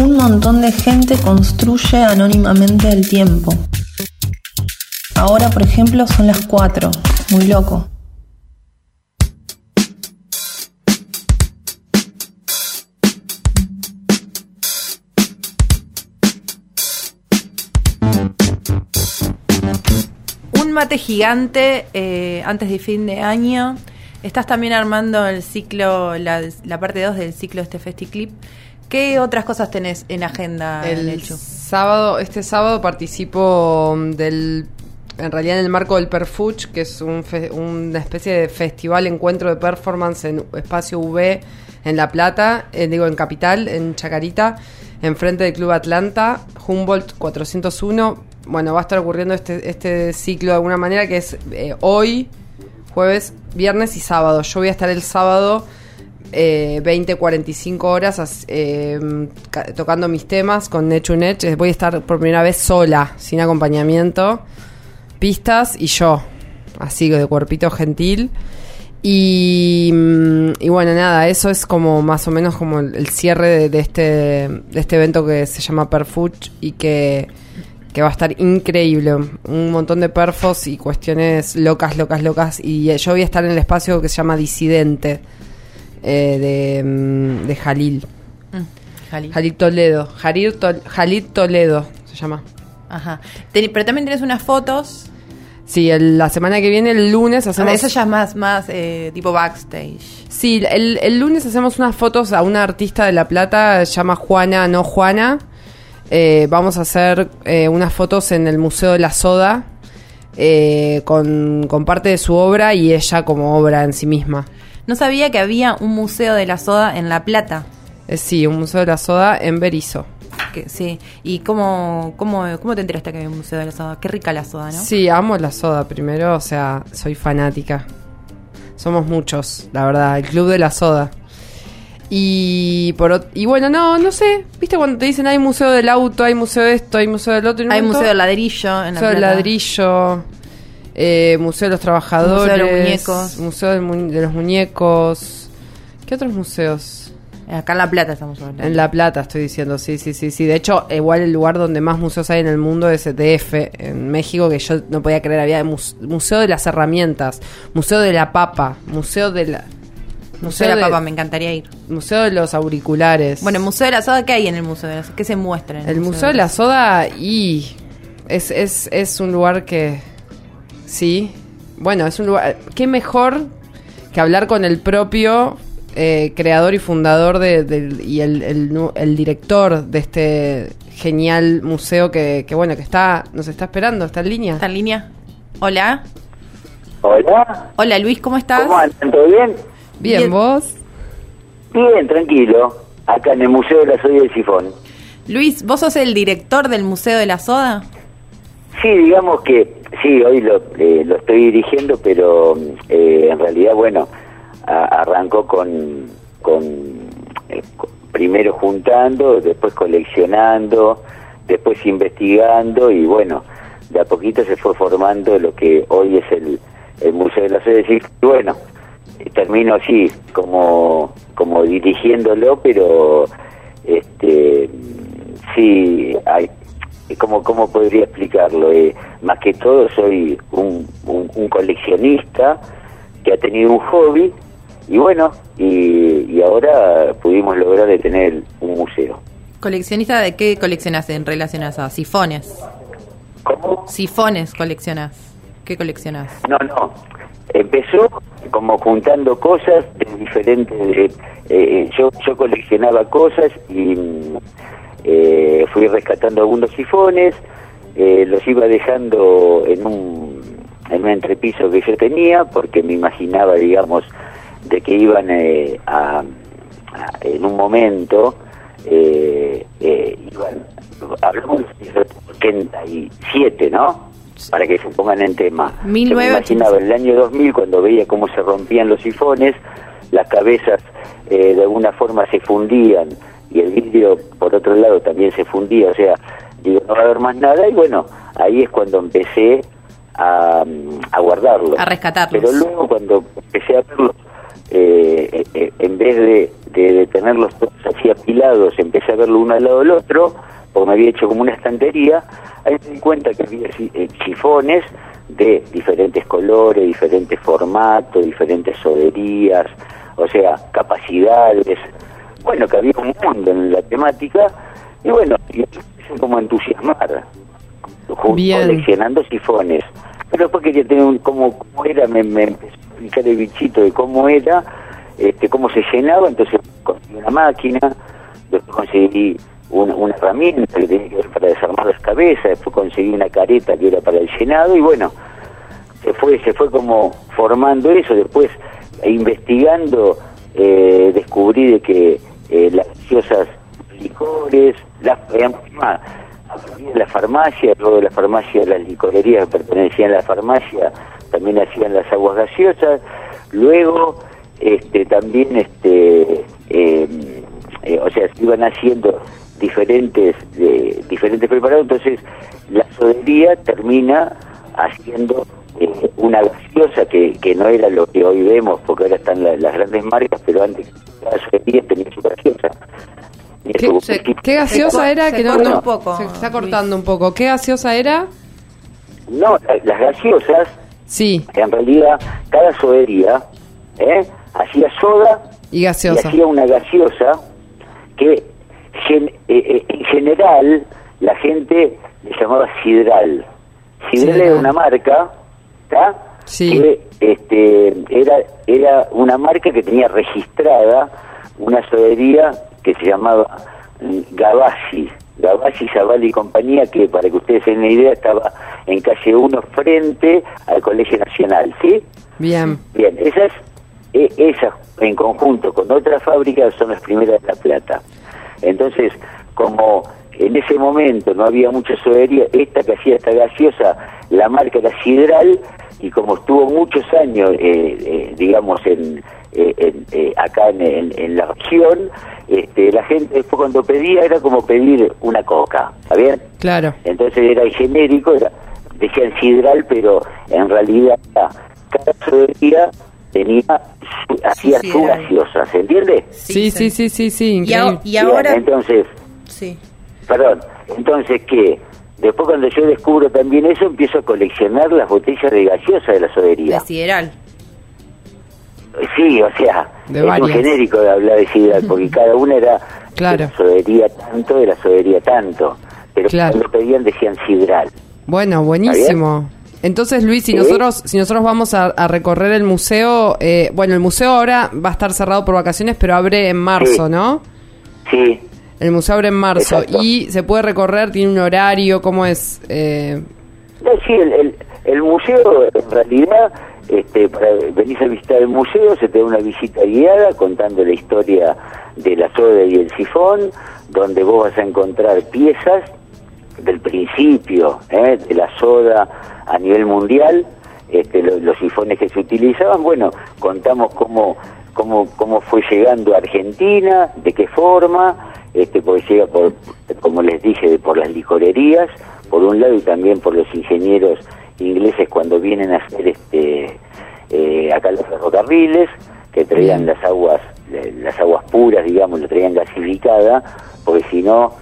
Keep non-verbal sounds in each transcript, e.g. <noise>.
Un montón de gente construye anónimamente el tiempo. Ahora, por ejemplo, son las 4. Muy loco. Un mate gigante eh, antes de fin de año. Estás también armando el ciclo, la, parte 2 del ciclo de este FestiClip. ¿Qué otras cosas tenés en agenda, El Nelchu? sábado, este sábado participo mm, del, en realidad en el marco del Perfuch, que es un fe- una especie de festival, encuentro de performance en Espacio V en La Plata, eh, digo en Capital, en Chacarita, enfrente del Club Atlanta, Humboldt 401. Bueno, va a estar ocurriendo este, este ciclo de alguna manera que es eh, hoy, jueves, viernes y sábado. Yo voy a estar el sábado eh, 20, 45 horas as- ca- tocando mis temas con Nechu Nech. Voy a estar por primera vez sola, sin acompañamiento, pistas y yo, así de cuerpito gentil. Y, mm, y bueno, nada, eso es como más o menos como el, cierre de, este, de este evento que se llama Perfuch y que, que va a estar increíble. Un montón de perfos y cuestiones locas, locas, locas. Y eh, yo voy a estar en el espacio que se llama Disidente eh, de, mm, de Jalil. Mm, Jali. Jalil Toledo. Jalil, Tol- Jalil Toledo se llama. Ajá. Ten- pero también tenés unas fotos. Sí, el- la semana que viene, el lunes, hacemos... Eso ya es más, más eh, tipo backstage. Sí, el, el lunes hacemos unas fotos a una artista de La Plata, se llama Juana, no Juana. Eh, vamos a hacer eh, unas fotos en el Museo de la Soda eh, con, con parte de su obra y ella como obra en sí misma. No sabía que había un museo de la soda en La Plata. Eh, sí, un Museo de la Soda en Berizo. Que, sí. ¿Y cómo, cómo, cómo te enteraste que había un museo de la soda? Qué rica la soda, ¿no? Sí, amo la soda primero, o sea, soy fanática. Somos muchos, la verdad, el club de la soda. Y por y bueno, no, no sé, ¿viste cuando te dicen hay museo del auto, hay museo de esto, hay museo del otro? Hay museo del ladrillo en La Museo del ladrillo, eh, Museo de los Trabajadores, Museo de los Muñecos. Museo mu- de los Muñecos. ¿Qué otros museos? Acá en La Plata estamos hablando. En La Plata estoy diciendo, sí, sí, sí, sí. De hecho, igual el lugar donde más museos hay en el mundo es DF, en México, que yo no podía creer. Había mus- Museo de las Herramientas, Museo de la Papa, Museo de la... Museo de la Papa, me encantaría ir. Museo de los Auriculares. Bueno, el Museo de la Soda, ¿qué hay en el Museo de la Soda? ¿Qué se muestra en el, El Museo de la Soda y es, es, es un lugar que sí, bueno, es un lugar qué mejor que hablar con el propio eh, creador y fundador de, y el, el nu- el director de este genial museo que, que bueno que está nos está esperando está en línea. ¿Está en línea? Hola. Hola, Hola, Luis, ¿cómo estás? ¿cómo andan? ¿Todo bien? Bien, bien. vos. Bien, tranquilo. Acá en el Museo de la Soya del Sifón. Luis, ¿vos sos el director del Museo de la Soda? Sí, digamos que sí, hoy lo, eh, lo estoy dirigiendo, pero eh, en realidad, bueno, arrancó con, con eh, primero juntando, después coleccionando, después investigando y bueno, de a poquito se fue formando lo que hoy es el, el Museo de la Sifón. Y bueno, termino así, como, como dirigiéndolo, pero este sí, hay, ¿cómo, cómo podría explicarlo? Eh, más que todo soy un, un, un coleccionista que ha tenido un hobby y bueno, y, y ahora pudimos lograr de tener un museo. ¿Coleccionista de qué coleccionas en relación a? Sifones. ¿Cómo? Sifones coleccionas. ¿Qué coleccionas? No, no. Empezó como juntando cosas de diferentes... eh, eh, yo, yo coleccionaba cosas y eh, fui rescatando algunos sifones, eh, los iba dejando en un, en un entrepiso que yo tenía porque me imaginaba, digamos, de que iban eh, a, a- en un momento, eh, eh, iban, hablamos de 87, ¿no? Para que se pongan en tema. Yo me 1987. imaginaba en el año 2000 cuando veía cómo se rompían los sifones, las cabezas eh, de alguna forma se fundían y el vidrio por otro lado también se fundía, o sea, digo, no va a haber más nada y bueno, ahí es cuando empecé a, a guardarlos. A rescatarlos. Pero luego cuando empecé a verlos, eh, eh, eh, en vez de, este, de tenerlos todos así apilados, empecé a verlo uno al lado del otro, porque me había hecho como una estantería, ahí me di cuenta que había eh, chifones de diferentes colores, diferentes formatos, diferentes soderías, o sea, capacidades, bueno, que había un mundo en la temática, y bueno, y como a entusiasmar, coleccionando sifones. Pero después quería tener un, cómo, cómo era, me, me empezó a explicar el bichito de cómo era, este, cómo se llenaba, entonces conseguí una máquina, después conseguí una, una herramienta que tenía que ver para desarmar las cabezas, después conseguí una careta que era para el llenado y bueno, se fue, se fue como formando eso, después investigando eh, descubrí de que eh, las gaseosas licores, las, más, la farmacia, luego de la las licorerías que pertenecían a la farmacia también hacían las aguas gaseosas, luego este también este eh, eh, o sea se iban haciendo diferentes eh, diferentes preparados. Entonces la sodería termina haciendo eh, una gaseosa que, que no era lo que hoy vemos porque ahora están la- las grandes marcas pero antes cada sodería tenía su gaseosa ¿Qué, se- gaseosa se era? co- Que se no, corta no- un poco, se está cortando un poco. ¿Qué gaseosa era? no la- las gaseosas Sí, en realidad cada sodería ¿eh? hacía soda y y gaseosa. hacía una gaseosa que gen- eh, eh, en general la gente le llamaba Sidral. Sidral Sidral. era una marca, ¿tá? Sí. Que este, era, era una marca que tenía registrada una sodería que se llamaba mm, Gavassi. Gavassi, Zavala y compañía, que para que ustedes tengan una idea, estaba en calle 1 frente al Colegio Nacional, ¿sí? Bien. Bien, esas, e- esas en conjunto con otras fábricas son las primeras de La Plata. Entonces, como en ese momento no había mucha sodería, esta que hacía esta gaseosa, la marca era Sidral, y como estuvo muchos años, eh, eh, digamos, en, eh, en, eh, acá en, en- en la región, este, la gente después cuando pedía era como pedir una coca, ¿está bien? Claro. Entonces era el genérico, era, decían sidral, pero en realidad cada sodería tenía su- hacía su gaseosa, ¿se entiende? Sí, sí, sí, sí, sí, Y, a- ahora... entonces, Sí. Perdón, entonces que después cuando yo descubro también eso, empiezo a coleccionar las botellas de gaseosa de la sodería. De sideral. Sí, o sea, De es un genérico de hablar de sidral, porque cada una era Claro. de la sodería tanto, de la sodería tanto. Pero Claro. cuando pedían decían sidral. Bueno, buenísimo. Entonces, Luis, si Sí. nosotros si nosotros vamos a, a recorrer el museo, eh, bueno, el museo ahora va a estar cerrado por vacaciones, pero abre en marzo, Sí. ¿no? Sí, El museo abre en marzo Exacto. y se puede recorrer, tiene un horario, ¿cómo es? Eh, No, sí, el, el, el museo en realidad, este, para venís a visitar el museo, se te da una visita guiada contando la historia de la soda y el sifón, donde vos vas a encontrar piezas del principio ¿eh? de la soda a nivel mundial, este, lo- los sifones que se utilizaban, bueno, contamos cómo, cómo, cómo fue llegando a Argentina, de qué forma, este, porque llega por, como les dije, por las licorerías, por un lado, y también por los ingenieros ingleses cuando vienen a hacer este, eh, acá los ferrocarriles, que traían las aguas, eh, las aguas puras, digamos, lo traían gasificada, porque si no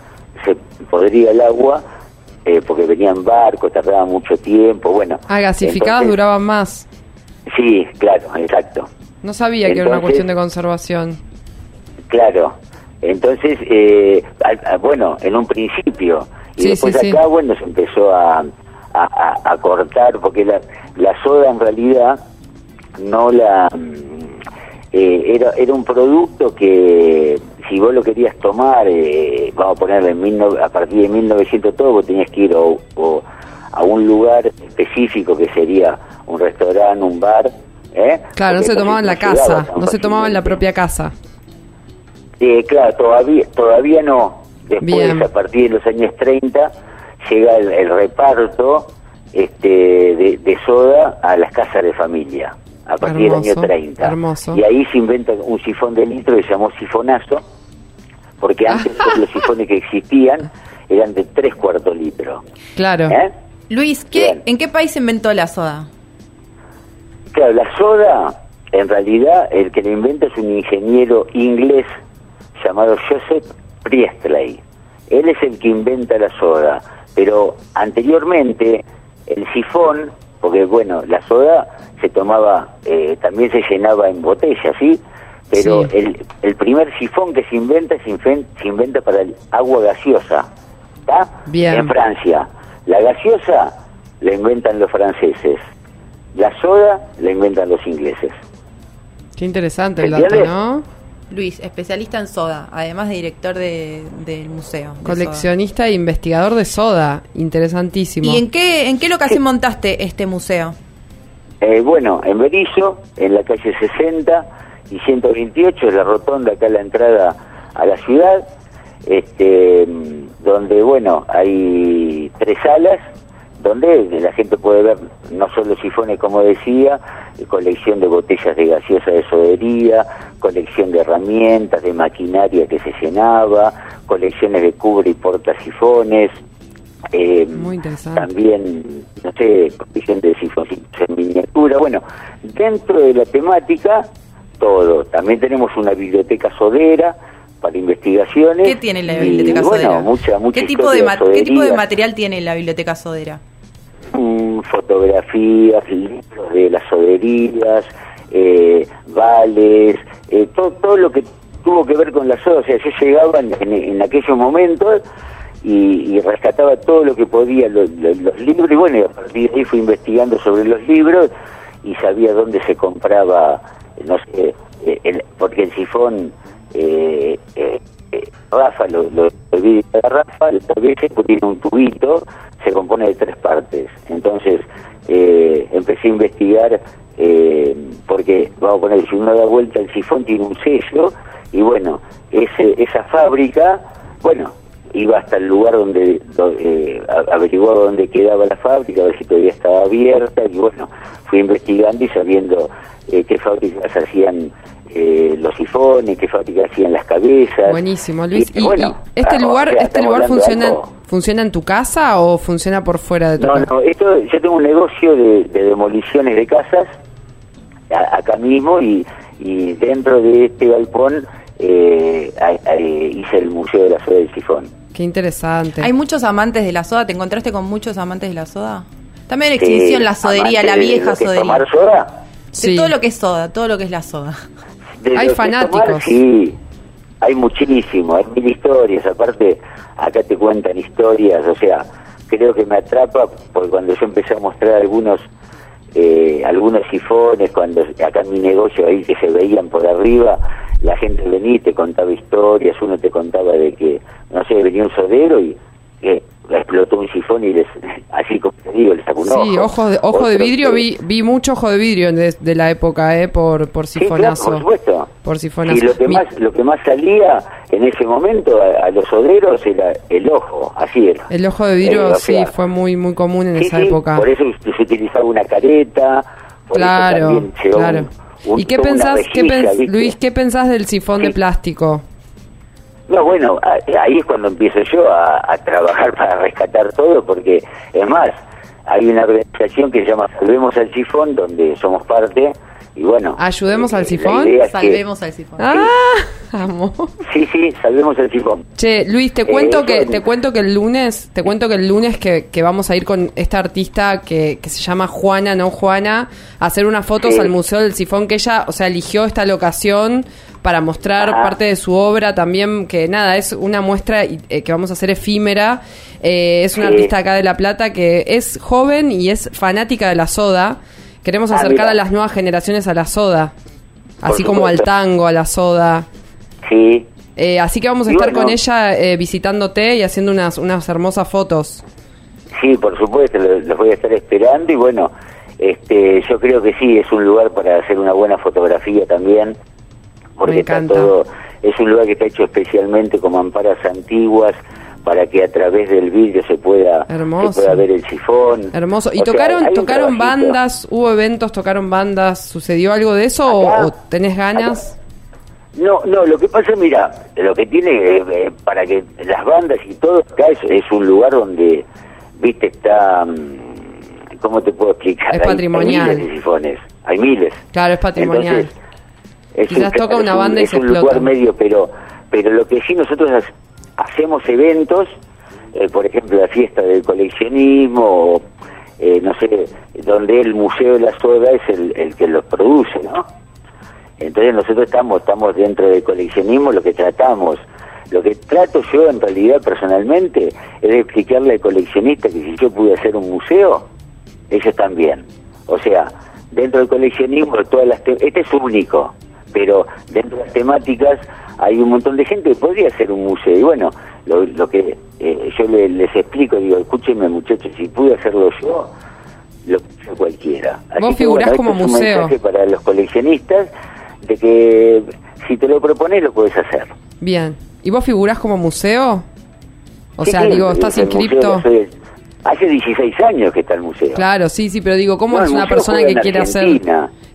se podría el agua, eh, porque venían barcos, tardaban mucho tiempo, bueno. ah, gasificadas entonces- duraban más. Sí, claro, exacto. No sabía que era una cuestión de conservación. Claro. Entonces, eh, a- a- bueno, en un principio, y Sí, después sí, sí. acá, bueno, se empezó a, a- cortar, porque la, la soda en realidad no la... mm, eh, era, era un producto que si vos lo querías tomar, eh, vamos a ponerle en mil no- a partir de 1900 todo, vos tenías que ir o- o a un lugar específico que sería un restaurante, un bar. ¿eh? Claro, no se tomaba en la casa, no se tomaba en la propia casa. Eh, claro, todavía, todavía no. Después, Bien. a partir de los años 30, llega el, el reparto este, de, de soda a las casas de familia, a partir Hermoso, del año 30. hermoso. Y ahí se inventa un sifón de litro que se llamó sifonazo, porque <laughs> antes todos los sifones que existían eran de tres cuartos litro. Claro. ¿eh? Luis, ¿qué, Bien. ¿en qué país se inventó la soda? Claro, la soda, en realidad, el que lo inventa es un ingeniero inglés llamado Joseph Priestley. Él es el que inventa la soda, pero anteriormente el sifón, porque bueno, la soda se tomaba, eh, también se llenaba en botellas, ¿sí? Pero Sí. el, el primer sifón que se inventa se, inven- se inventa para el agua gaseosa, ¿está? Bien. En Francia. La gaseosa la inventan los franceses. La soda la inventan los ingleses. Qué interesante el dato. ¿no? Luis, especialista en soda, además de director de- del museo. de Coleccionista e investigador de soda. Interesantísimo. ¿Y en qué, en qué locación montaste este museo? Eh, bueno, en Berizo, en la calle 60 y 128, es la rotonda acá a la entrada a la ciudad, este, mm, donde, bueno, hay tres salas, donde la gente puede ver no solo sifones, como decía, eh, colección de botellas de gaseosa de sodería, colección de herramientas, de maquinaria que se llenaba, colecciones de cubre y portasifones, eh, Muy interesante. también, no sé, colección de sifoncitos en miniatura. Bueno, dentro de la temática, todo. También tenemos una biblioteca sodera para investigaciones. ¿Qué tiene la y, biblioteca bueno, sodera? mucha, mucha ¿Qué, tipo de historia ma- ¿Qué tipo de sodería, material tiene la biblioteca sodera? Mm, fotografías, libros de las soderías, eh, vales, eh, todo, todo lo que tuvo que ver con la soda. O sea, yo llegaba en, en- aquellos momentos y, y rescataba todo lo que podía, lo- lo- los libros, y bueno, y a partir de ahí fui investigando sobre los libros y sabía dónde se compraba, no sé, eh, el- porque el sifón... Eh, Rafa, lo, lo, el de Rafa, pues, tiene un tubito, se compone de tres partes. Entonces eh, empecé a investigar, eh, porque vamos a poner, si uno da vuelta el sifón tiene un sello, y bueno, ese, esa fábrica, bueno, iba hasta el lugar donde, do- eh, averiguaba dónde quedaba la fábrica, a ver si todavía estaba abierta, y bueno, fui investigando y sabiendo eh, qué fábricas hacían eh, los sifones, qué fábricas hacían las cabezas. Buenísimo, Luis. Y, ¿Y, bueno, y este ah, lugar, o sea, este lugar funciona, funciona en tu casa o funciona por fuera de tu No, casa? no, esto, yo tengo un negocio de, de demoliciones de casas a- acá mismo y, y dentro de este galpón eh, a- a- hice el Museo de la Soda del Sifón. Qué interesante. ¿Hay muchos amantes de la soda? ¿Te encontraste con muchos amantes de la soda? También en Eh, extinción la sodería, la de vieja sodería. tomar soda? De Sí. todo lo que es soda, todo lo que es la soda. De Hay fanáticos. tomar, sí, hay muchísimo, hay mil historias. Aparte, acá te cuentan historias, o sea, creo que me atrapa porque cuando yo empecé a mostrar algunos eh, algunos sifones, cuando acá en mi negocio ahí que se veían por arriba, la gente venía y te contaba historias, uno te contaba de que, no sé, venía un sodero y que explotó un sifón y les, <laughs> así como te digo, le sacó un ojo. Sí, ojo de, ojo de vidrio, vi, vi mucho ojo de vidrio de, de la época, ¿eh? Por, por Sí, claro, sifonazo. por supuesto. Por sifonazo. Y lo que Mi- más lo que más salía en ese momento a, a los soderos era el ojo, así era. El ojo de vidrio, Eh, o sí, sea, fue muy muy común en sí, esa sí, época. Por eso se utilizaba una careta. Por eso Claro, también llegó claro. un- ¿Y qué pensás, qué pens-. Luis, qué pensás del sifón Sí. de plástico? No, bueno, ahí es cuando empiezo yo a, a trabajar <laughs> para rescatar todo, porque es más, hay una organización que se llama Salvemos al Sifón, donde somos parte, y bueno... ¿Ayudemos eh, al sifón? que- Salvemos al sifón. Ah, amo. Sí, sí, Salvemos al Sifón. Che, Luis, te cuento Eh, que te cuento que el lunes, te cuento que el lunes que, que vamos a ir con esta artista que, que se llama Juana, no Juana, a hacer unas fotos Sí. al Museo del Sifón que ella, o sea, eligió esta locación para mostrar Ajá. parte de su obra también, que nada, es una muestra eh, que vamos a hacer efímera. Eh, es una Sí. artista acá de La Plata que es joven y es fanática de la soda. Queremos Ah, acercar a las nuevas generaciones a la soda, así como al tango, a la soda. Sí, Eh, así que vamos a estar bueno. con ella eh, visitándote y haciendo unas, unas hermosas fotos. Sí, por supuesto, lo- los voy a estar esperando y bueno, este, yo creo que sí, es un lugar para hacer una buena fotografía también, porque Me está encanta. todo, es un lugar que está hecho especialmente con mamparas antiguas para que a través del vidrio se pueda, Hermoso. se pueda ver el sifón. Hermoso. ¿Y O tocaron tocaron bandas? ¿Hubo eventos? ¿Tocaron bandas? ¿Sucedió algo de eso o, Acá- o tenés ganas? No, no, lo que pasa, mira, lo que tiene eh, eh, para que las bandas y todo acá es, es un lugar donde, viste, está, mm, ¿cómo te puedo explicar? Es patrimonial. Hay miles de sifones, hay miles. Claro, es patrimonial. Entonces, es Quizás un- toca una un- banda es un explota. lugar medio, pero pero lo que sí nosotros hacemos eventos, eh, por ejemplo la fiesta del coleccionismo, o, eh, no sé, donde el Museo de la Soda es el, el que los produce, ¿no? Entonces nosotros estamos, estamos dentro del coleccionismo, lo que tratamos, lo que trato yo en realidad personalmente es explicarle al coleccionista que si yo pude hacer un museo, ellos también. O sea, dentro del coleccionismo, todas las te- este es único, pero dentro de las temáticas hay un montón de gente que podría hacer un museo. Y bueno, lo, lo que eh, yo le- les explico, digo, escúchenme muchachos, si pude hacerlo yo, lo puede hacer cualquiera. Vos figurás esto como es un museo. mensaje para los coleccionistas de que si te lo propones lo puedes hacer. Bien. ¿Y vos figurás como museo? O Sí, sea, sí, digo, ¿estás inscripto? Hace 16 años que está el museo. Claro, sí, sí, pero digo, ¿cómo No, es una persona que quiere hacer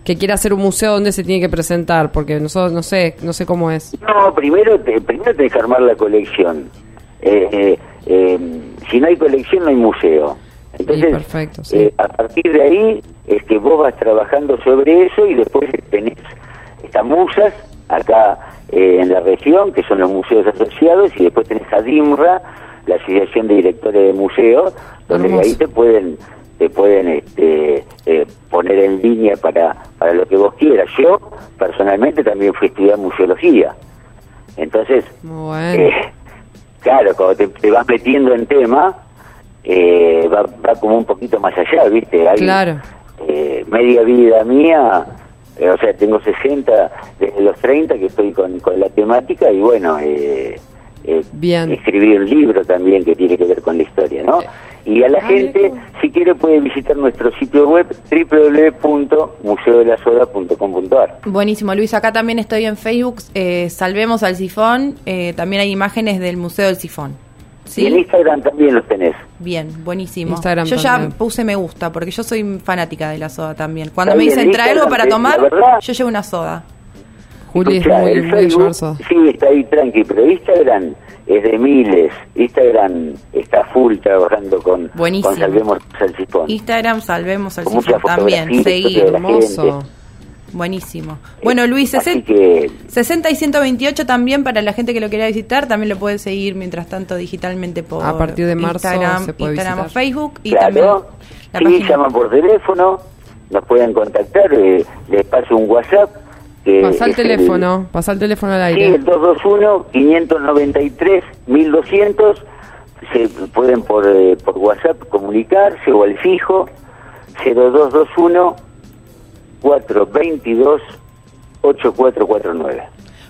que quiere hacer un museo donde se tiene que presentar? Porque nosotros no sé, no sé cómo es. No, primero, te, primero tenés que armar la colección. Eh, eh, eh, si no hay colección, no hay museo. Entonces, perfecto, sí. eh, a partir de ahí es que vos vas trabajando sobre eso y después tenés estas musas acá eh, en la región, que son los museos asociados, y después tenés a DIMRA, la Asociación de Directores de Museos, donde Hermoso. ahí te pueden te pueden este, eh, poner en línea para, para lo que vos quieras. Yo, personalmente, también fui a estudiar museología. Entonces, bueno. eh, claro, cuando te, te vas metiendo en tema, eh, va, va como un poquito más allá, ¿viste? Hay, Claro. eh, media vida mía, eh, o sea, tengo 60, desde los 30 que estoy con, con la temática y bueno, eh, eh, Bien. escribí un libro también que tiene que ver con la historia, ¿no? Y a la gente, si quiere, puede visitar nuestro sitio web www.museodelasoda.com.ar. Buenísimo, Luis. Acá también estoy en Facebook. eh, Salvemos al sifón. eh, también hay imágenes del Museo del Sifón. Y en ¿Sí? Instagram también los tenés. Bien, buenísimo. Instagram yo también. ya puse me gusta porque yo soy fanática de la soda también. Cuando me dicen trae algo para tomar, verdad- yo llevo una soda. Juli es Escuchá, muy, el muy Facebook, sí, está ahí tranqui, pero Instagram es de miles. Instagram está full trabajando con, Buenísimo. con Salvemos al Sifón. Instagram, salvemos al Con mucha sifón también. la Hermoso. Buenísimo. Bueno, Luis, Así 60, que 60 y 128 también para la gente que lo quiera visitar. También lo puede seguir mientras tanto digitalmente por A partir de marzo Instagram, se puede Instagram o visitar. Facebook. Y también la sí, página. llaman por teléfono, nos pueden contactar, eh, les paso un WhatsApp. Que Pasá el teléfono, pasá el teléfono al Sí, aire. el 221-593-1200. Se pueden por, eh, por WhatsApp comunicarse o al fijo 0221-422-8449.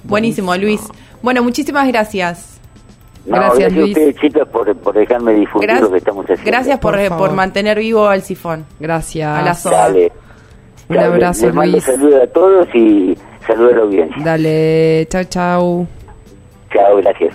Buenísimo, Luis. Bueno, muchísimas gracias. No, Gracias, gracias, Luis. a ustedes, chicas, por, por dejarme difundir Gra- lo que estamos haciendo. gracias por, Por mantener vivo al sifón. Gracias. A la. Dale. Un Dale, abrazo, Les mando Luis. saludos a todos y saludos a la audiencia. Dale, chau, chau. Chao, gracias.